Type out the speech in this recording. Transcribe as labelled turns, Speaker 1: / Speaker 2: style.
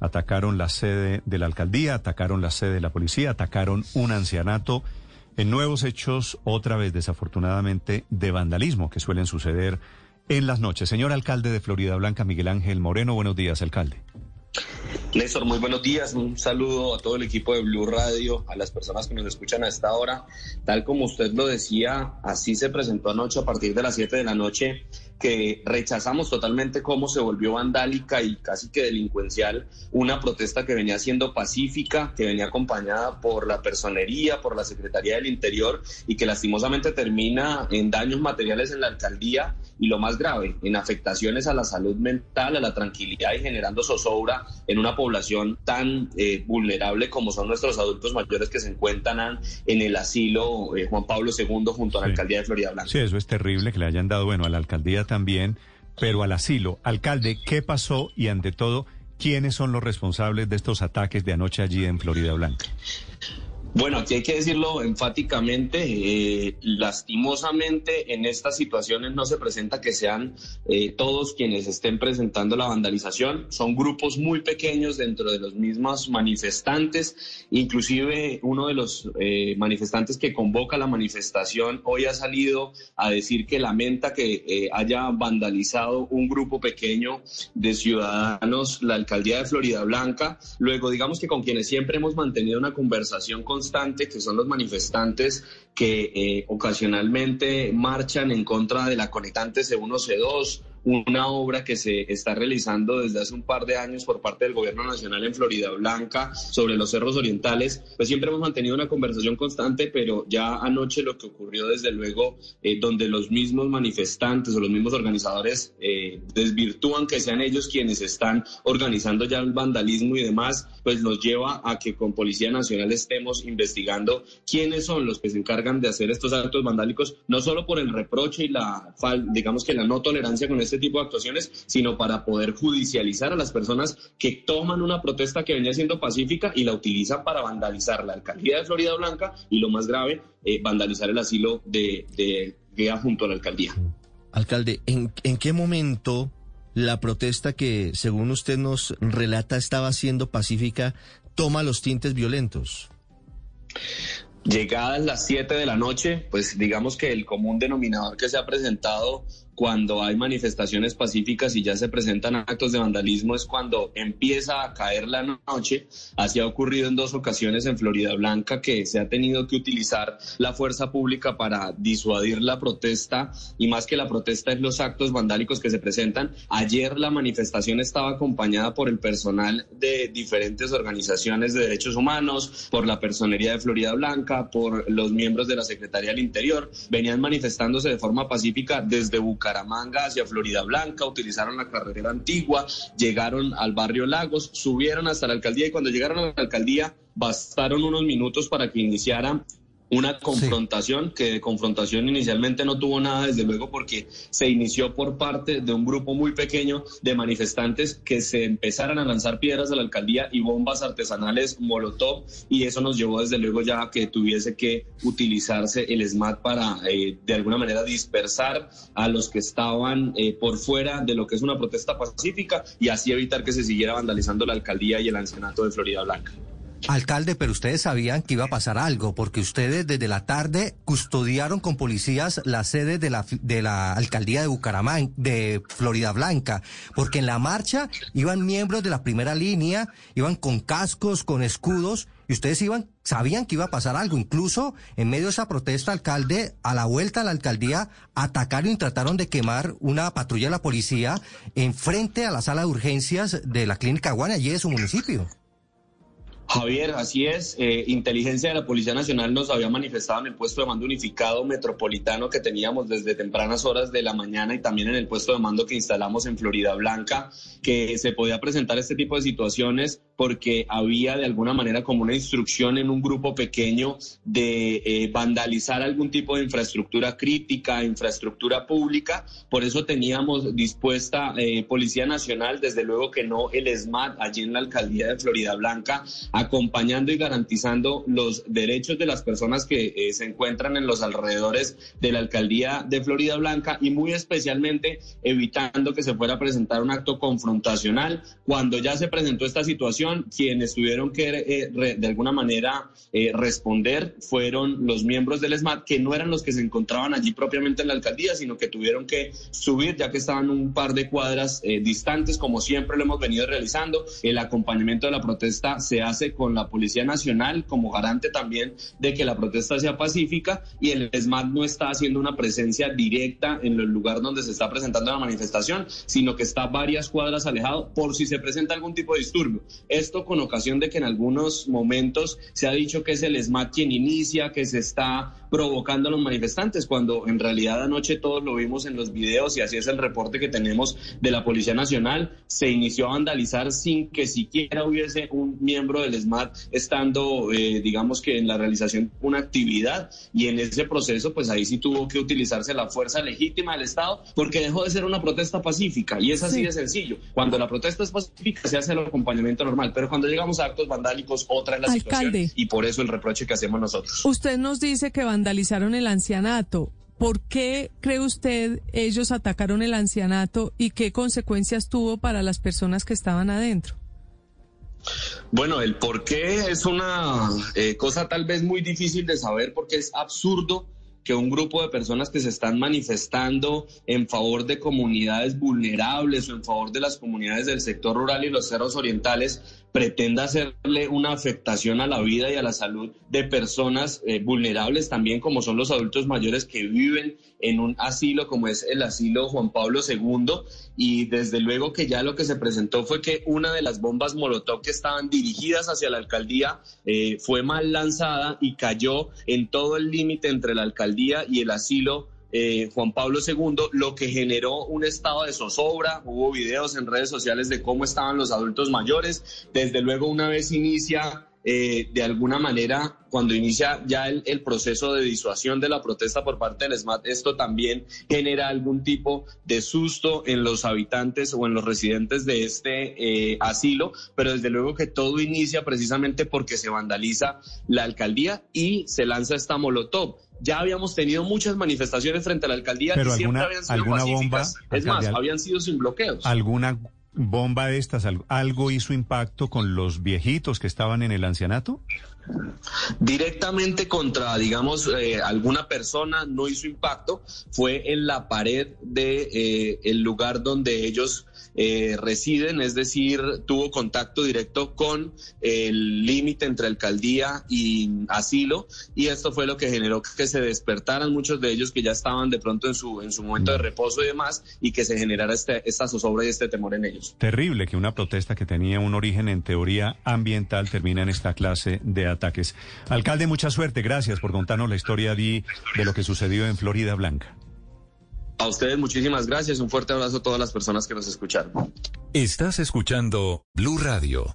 Speaker 1: atacaron la sede de la alcaldía, atacaron la sede de la policía, atacaron un ancianato. En nuevos hechos, otra vez desafortunadamente, de vandalismo que suelen suceder en las noches. Señor alcalde de Florida Blanca, Miguel Ángel Moreno, buenos días, alcalde.
Speaker 2: Néstor, muy buenos días. Un saludo a todo el equipo de Blue Radio, a las personas que nos escuchan a esta hora. Tal como usted lo decía, así se presentó anoche a partir de las 7 de la noche que rechazamos totalmente cómo se volvió vandálica y casi que delincuencial una protesta que venía siendo pacífica, que venía acompañada por la personería, por la Secretaría del Interior y que lastimosamente termina en daños materiales en la alcaldía y lo más grave, en afectaciones a la salud mental, a la tranquilidad y generando zozobra en una población tan eh, vulnerable como son nuestros adultos mayores que se encuentran en el asilo eh, Juan Pablo II junto a la alcaldía de Florida Blanca.
Speaker 1: Sí, eso es terrible que le hayan dado, bueno, a la alcaldía también, pero al asilo. Alcalde, ¿qué pasó y ante todo, quiénes son los responsables de estos ataques de anoche allí en Florida Blanca?
Speaker 2: Bueno, aquí hay que decirlo enfáticamente, eh, lastimosamente en estas situaciones no se presenta que sean eh, todos quienes estén presentando la vandalización, son grupos muy pequeños dentro de los mismos manifestantes, inclusive uno de los eh, manifestantes que convoca la manifestación hoy ha salido a decir que lamenta que haya vandalizado un grupo pequeño de ciudadanos la alcaldía de Florida Blanca, luego digamos que con quienes siempre hemos mantenido una conversación con que son los manifestantes que eh, ocasionalmente marchan en contra de la conectante C1, C2 una obra que se está realizando desde hace un par de años por parte del Gobierno Nacional en Florida Blanca sobre los cerros orientales. Pues siempre hemos mantenido una conversación constante, pero ya anoche lo que ocurrió desde luego, eh, donde los mismos manifestantes o los mismos organizadores eh, desvirtúan que sean ellos quienes están organizando ya el vandalismo y demás, pues nos lleva a que con Policía Nacional estemos investigando quiénes son los que se encargan de hacer estos actos vandálicos, no solo por el reproche y la, digamos que la no tolerancia con este este tipo de actuaciones, sino para poder judicializar a las personas que toman una protesta que venía siendo pacífica y la utilizan para vandalizar la alcaldía de Florida Blanca y lo más grave, eh, vandalizar el asilo de, de GEA junto a la alcaldía.
Speaker 3: Alcalde, ¿en, ¿en qué momento la protesta que, según usted nos relata, estaba siendo pacífica, toma los tintes violentos?
Speaker 2: Llegadas las 7 de la noche, pues digamos que el común denominador que se ha presentado cuando hay manifestaciones pacíficas y ya se presentan actos de vandalismo es cuando empieza a caer la noche. Así ha ocurrido en dos ocasiones en Florida Blanca que se ha tenido que utilizar la fuerza pública para disuadir la protesta y más que la protesta es los actos vandálicos que se presentan. Ayer la manifestación estaba acompañada por el personal de diferentes organizaciones de derechos humanos, por la personería de Florida Blanca, por los miembros de la Secretaría del Interior. Venían manifestándose de forma pacífica desde Bucaramanga Bucaramanga hacia Florida Blanca, utilizaron la carretera antigua, llegaron al barrio Lagos, subieron hasta la alcaldía y cuando llegaron a la alcaldía bastaron unos minutos para que iniciara una confrontación que de confrontación inicialmente no tuvo nada, desde luego, porque se inició por parte de un grupo muy pequeño de manifestantes que se empezaron a lanzar piedras a la alcaldía y bombas artesanales molotov, y eso nos llevó desde luego ya a que tuviese que utilizarse el SMAT para eh, de alguna manera dispersar a los que estaban eh, por fuera de lo que es una protesta pacífica y así evitar que se siguiera vandalizando la alcaldía y el ancianato de Florida Blanca.
Speaker 3: Alcalde, pero ustedes sabían que iba a pasar algo, porque ustedes desde la tarde custodiaron con policías la sede de la, de la alcaldía de Bucaramanga, de Florida Blanca, porque en la marcha iban miembros de la primera línea, iban con cascos, con escudos, y ustedes iban, sabían que iba a pasar algo. Incluso en medio de esa protesta, alcalde, a la vuelta a la alcaldía, atacaron y trataron de quemar una patrulla de la policía enfrente a la sala de urgencias de la clínica Guana, allí de su municipio.
Speaker 2: Javier, así es. Eh, inteligencia de la Policía Nacional nos había manifestado en el puesto de mando unificado metropolitano que teníamos desde tempranas horas de la mañana y también en el puesto de mando que instalamos en Florida Blanca, que se podía presentar este tipo de situaciones porque había de alguna manera como una instrucción en un grupo pequeño de eh, vandalizar algún tipo de infraestructura crítica, infraestructura pública. Por eso teníamos dispuesta eh, Policía Nacional, desde luego que no el SMAT allí en la alcaldía de Florida Blanca, acompañando y garantizando los derechos de las personas que eh, se encuentran en los alrededores de la alcaldía de Florida Blanca y muy especialmente evitando que se fuera a presentar un acto confrontacional. Cuando ya se presentó esta situación, quienes tuvieron que eh, de alguna manera eh, responder fueron los miembros del SMAT, que no eran los que se encontraban allí propiamente en la alcaldía, sino que tuvieron que subir, ya que estaban un par de cuadras eh, distantes, como siempre lo hemos venido realizando. El acompañamiento de la protesta se hace con la Policía Nacional como garante también de que la protesta sea pacífica y el SMAT no está haciendo una presencia directa en el lugar donde se está presentando la manifestación, sino que está varias cuadras alejado por si se presenta algún tipo de disturbio. Esto con ocasión de que en algunos momentos se ha dicho que es el SMAT quien inicia, que se está provocando a los manifestantes, cuando en realidad anoche todos lo vimos en los videos y así es el reporte que tenemos de la Policía Nacional, se inició a vandalizar sin que siquiera hubiese un miembro del SMAT estando, eh, digamos que en la realización de una actividad. Y en ese proceso pues ahí sí tuvo que utilizarse la fuerza legítima del Estado porque dejó de ser una protesta pacífica. Y es así de sencillo. Cuando la protesta es pacífica se hace el acompañamiento normal, pero cuando llegamos a actos vandálicos otra es la situación. Y por eso el reproche que hacemos nosotros.
Speaker 4: Usted nos dice que vandalizaron el ancianato. ¿Por qué cree usted ellos atacaron el ancianato y qué consecuencias tuvo para las personas que estaban adentro?
Speaker 2: Bueno, el por qué es una eh, cosa tal vez muy difícil de saber porque es absurdo que un grupo de personas que se están manifestando en favor de comunidades vulnerables o en favor de las comunidades del sector rural y los cerros orientales pretenda hacerle una afectación a la vida y a la salud de personas eh, vulnerables también como son los adultos mayores que viven en un asilo como es el asilo Juan Pablo II y desde luego que ya lo que se presentó fue que una de las bombas Molotov que estaban dirigidas hacia la alcaldía eh, fue mal lanzada y cayó en todo el límite entre la alcaldía y el asilo eh, Juan Pablo II, lo que generó un estado de zozobra. Hubo videos en redes sociales de cómo estaban los adultos mayores. Desde luego, una vez inicia eh, de alguna manera, cuando inicia ya el, proceso de disuasión de la protesta por parte del SMAT, esto también genera algún tipo de susto en los habitantes o en los residentes de este eh, asilo, pero desde luego que todo inicia precisamente porque se vandaliza la alcaldía y se lanza esta molotov ya habíamos tenido muchas manifestaciones frente a la alcaldía
Speaker 1: Pero siempre alguna, habían sido alguna bomba,
Speaker 2: es más, habían sido sin bloqueos.
Speaker 1: ¿Alguna bomba de estas, algo hizo impacto con los viejitos que estaban en el ancianato?
Speaker 2: Directamente contra, digamos, eh, alguna persona no hizo impacto, fue en la pared de eh, lugar donde ellos eh, residen, es decir, tuvo contacto directo con el límite entre alcaldía y asilo, y esto fue lo que generó que se despertaran muchos de ellos que ya estaban de pronto en su, en su momento de reposo y demás, y que se generara este, esta zozobra y este temor en ellos.
Speaker 1: Terrible que una protesta que tenía un origen en teoría ambiental termina en esta clase de ataques. Alcalde, mucha suerte. Gracias por contarnos la historia de, de lo que sucedió en Florida Blanca.
Speaker 2: A ustedes muchísimas gracias. Un fuerte abrazo a todas las personas que nos escucharon.
Speaker 5: Estás escuchando Blue Radio.